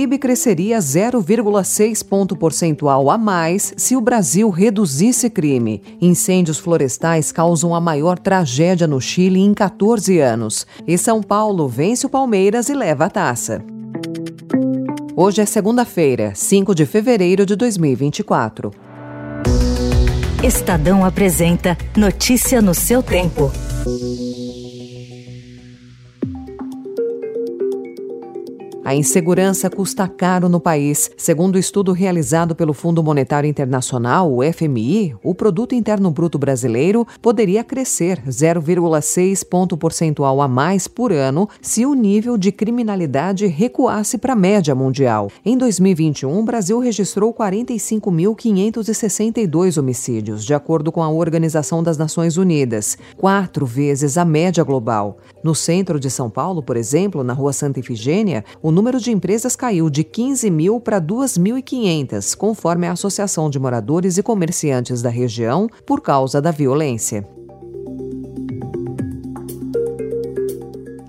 PIB cresceria 0,6 ponto percentual a mais se o Brasil reduzisse crime. Incêndios florestais causam a maior tragédia no Chile em 14 anos. E São Paulo vence o Palmeiras e leva a taça. Hoje é segunda-feira, 5 de fevereiro de 2024. Estadão apresenta Notícia no seu tempo. A insegurança custa caro no país. Segundo o estudo realizado pelo Fundo Monetário Internacional, o FMI, o produto interno bruto brasileiro poderia crescer 0,6 ponto percentual a mais por ano se o nível de criminalidade recuasse para a média mundial. Em 2021, o Brasil registrou 45.562 homicídios, de acordo com a Organização das Nações Unidas, quatro vezes a média global. No centro de São Paulo, por exemplo, na Rua Santa Ifigênia, o número de empresas caiu de 15 mil para 2.500, conforme a Associação de Moradores e Comerciantes da região, por causa da violência.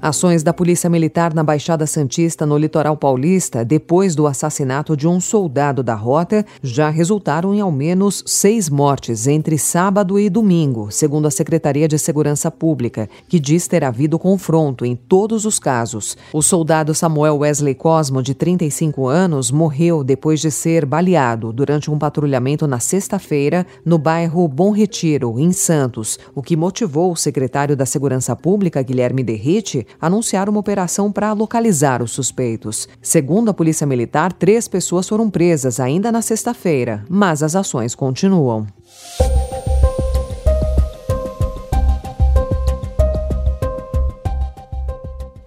Ações da Polícia Militar na Baixada Santista, no litoral paulista, depois do assassinato de um soldado da rota, já resultaram em ao menos seis mortes entre sábado e domingo, segundo a Secretaria de Segurança Pública, que diz ter havido confronto em todos os casos. O soldado Samuel Wesley Cosmo, de 35 anos, morreu depois de ser baleado durante um patrulhamento na sexta-feira no bairro Bom Retiro, em Santos, o que motivou o secretário da Segurança Pública, Guilherme Derrite, anunciar uma operação para localizar os suspeitos. Segundo a Polícia Militar, três pessoas foram presas ainda na sexta-feira, mas as ações continuam.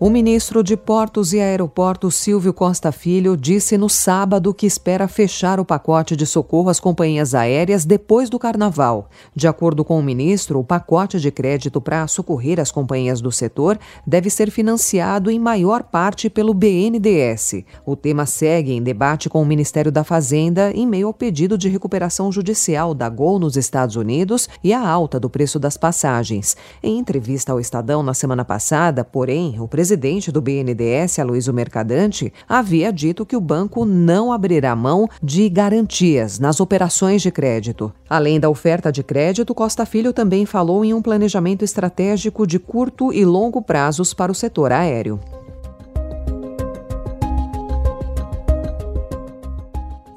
O ministro de Portos e Aeroportos, Silvio Costa Filho, disse no sábado que espera fechar o pacote de socorro às companhias aéreas depois do carnaval. De acordo com o ministro, o pacote de crédito para socorrer as companhias do setor deve ser financiado em maior parte pelo BNDES. O tema segue em debate com o Ministério da Fazenda em meio ao pedido de recuperação judicial da Gol nos Estados Unidos e a alta do preço das passagens. Em entrevista ao Estadão na semana passada, porém, o presidente presidente do BNDES, Aloysio Mercadante, havia dito que o banco não abrirá mão de garantias nas operações de crédito. Além da oferta de crédito, Costa Filho também falou em um planejamento estratégico de curto e longo prazos para o setor aéreo.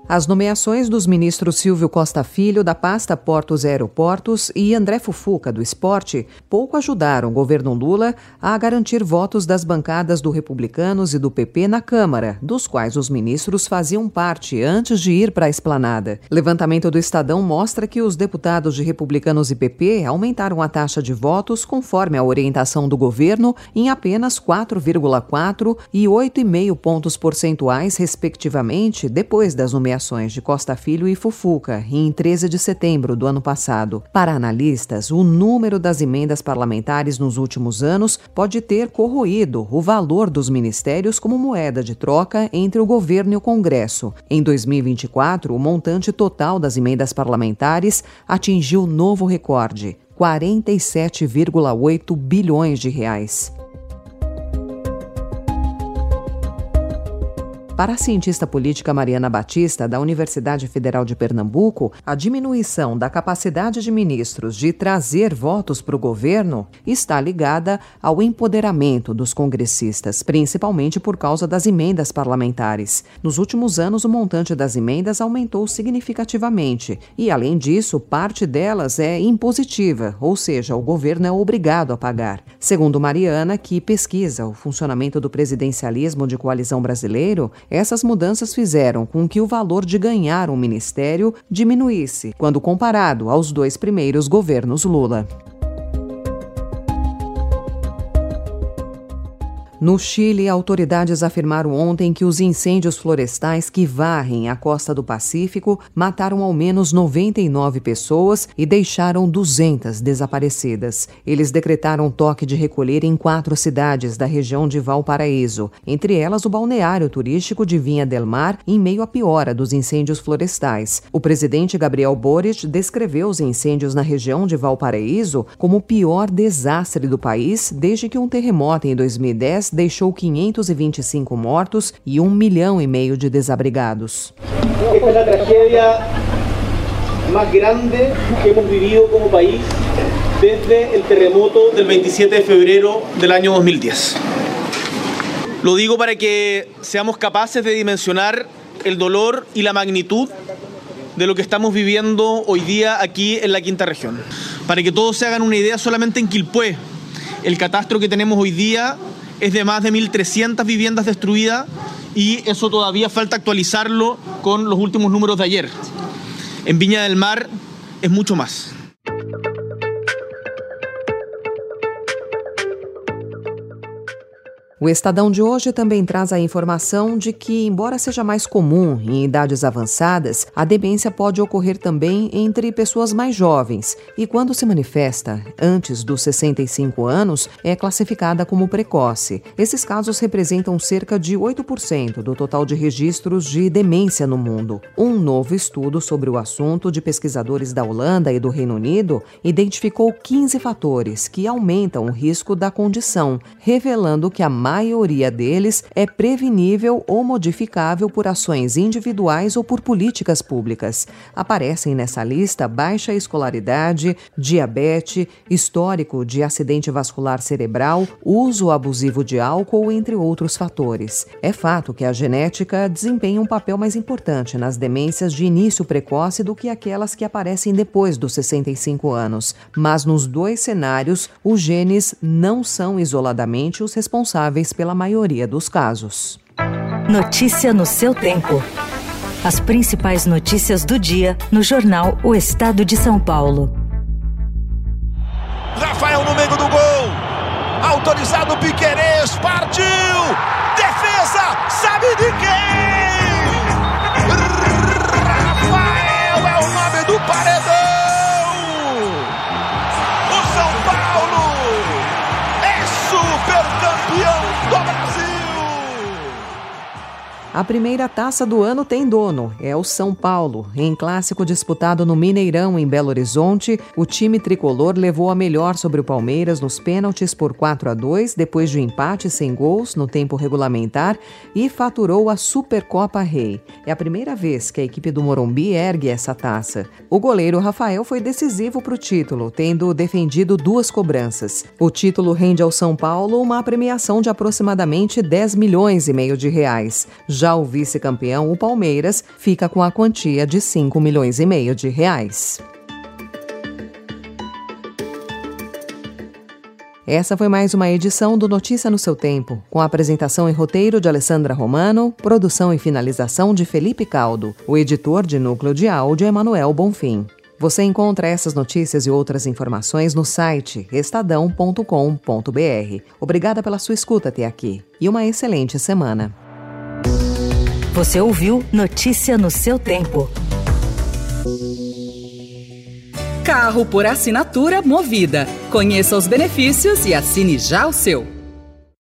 As nomeações dos ministros Silvio Costa Filho, da pasta Portos e Aeroportos, e André Fufuca, do Esporte, pouco ajudaram o governo Lula a garantir votos das bancadas do Republicanos e do PP na Câmara, dos quais os ministros faziam parte antes de ir para a esplanada. Levantamento do Estadão mostra que os deputados de Republicanos e PP aumentaram a taxa de votos conforme a orientação do governo em apenas 4,4 e 8,5 pontos percentuais, respectivamente, depois das nomeações de Costa Filho e Fufuca em 13 de setembro do ano passado. Para analistas, o número das emendas parlamentares nos últimos anos pode ter corroído o valor dos ministérios como moeda de troca entre o governo e o Congresso. Em 2024, o montante total das emendas parlamentares atingiu novo recorde, 47,8 bilhões de reais. Para a cientista política Mariana Batista, da Universidade Federal de Pernambuco, a diminuição da capacidade de ministros de trazer votos para o governo está ligada ao empoderamento dos congressistas, principalmente por causa das emendas parlamentares. Nos últimos anos, o montante das emendas aumentou significativamente e, além disso, parte delas é impositiva, ou seja, o governo é obrigado a pagar. Segundo Mariana, que pesquisa o funcionamento do presidencialismo de coalizão brasileiro, essas mudanças fizeram com que o valor de ganhar um ministério diminuísse, quando comparado aos dois primeiros governos Lula. No Chile, autoridades afirmaram ontem que os incêndios florestais que varrem a costa do Pacífico mataram ao menos 99 pessoas e deixaram 200 desaparecidas. Eles decretaram toque de recolher em quatro cidades da região de Valparaíso, entre elas o balneário turístico de Vinha del Mar, em meio à piora dos incêndios florestais. O presidente Gabriel Boric descreveu os incêndios na região de Valparaíso como o pior desastre do país desde que um terremoto em 2010 deixou 525 mortos e um milhão e meio de desabrigados. Esta é a tragédia mais grande que hemos vivido como país desde o terremoto del 27 de febrero del año 2010. Lo digo para que seamos capaces de dimensionar el dolor y la magnitud de lo que estamos viviendo hoy día aquí en la quinta región. Para que todos se hagan una idea, solamente en Quilpué, el catastro que tenemos hoy día es de más de 1.300 viviendas destruidas y eso todavía falta actualizarlo con los últimos números de ayer. En Viña del Mar es mucho más. O Estadão de hoje também traz a informação de que, embora seja mais comum em idades avançadas, a demência pode ocorrer também entre pessoas mais jovens e, quando se manifesta antes dos 65 anos, é classificada como precoce. Esses casos representam cerca de 8% do total de registros de demência no mundo. Um novo estudo sobre o assunto de pesquisadores da Holanda e do Reino Unido identificou 15 fatores que aumentam o risco da condição, revelando que a maioria deles é prevenível ou modificável por ações individuais ou por políticas públicas. Aparecem nessa lista baixa escolaridade, diabetes, histórico de acidente vascular cerebral, uso abusivo de álcool, entre outros fatores. É fato que a genética desempenha um papel mais importante nas demências de início precoce do que aquelas que aparecem depois dos 65 anos, mas nos dois cenários, os genes não são isoladamente os responsáveis responsáveis pela maioria dos casos. Notícia no seu tempo. As principais notícias do dia no jornal O Estado de São Paulo. Rafael no meio do gol. Autorizado Piquerez, partiu! Defesa, sabe de quem? A primeira taça do ano tem dono, é o São Paulo. Em clássico disputado no Mineirão, em Belo Horizonte, o time tricolor levou a melhor sobre o Palmeiras nos pênaltis por 4 a 2, depois de um empate sem gols no tempo regulamentar e faturou a Supercopa Rei. É a primeira vez que a equipe do Morumbi ergue essa taça. O goleiro Rafael foi decisivo para o título, tendo defendido duas cobranças. O título rende ao São Paulo uma premiação de aproximadamente 10 milhões e meio de reais. Já já o vice-campeão, o Palmeiras, fica com a quantia de 5 milhões e meio de reais. Essa foi mais uma edição do Notícia no seu tempo, com apresentação e roteiro de Alessandra Romano, produção e finalização de Felipe Caldo. O editor de núcleo de áudio é Manuel Bonfim. Você encontra essas notícias e outras informações no site estadão.com.br. Obrigada pela sua escuta até aqui e uma excelente semana. Você ouviu Notícia no seu tempo. Carro por assinatura movida. Conheça os benefícios e assine já o seu.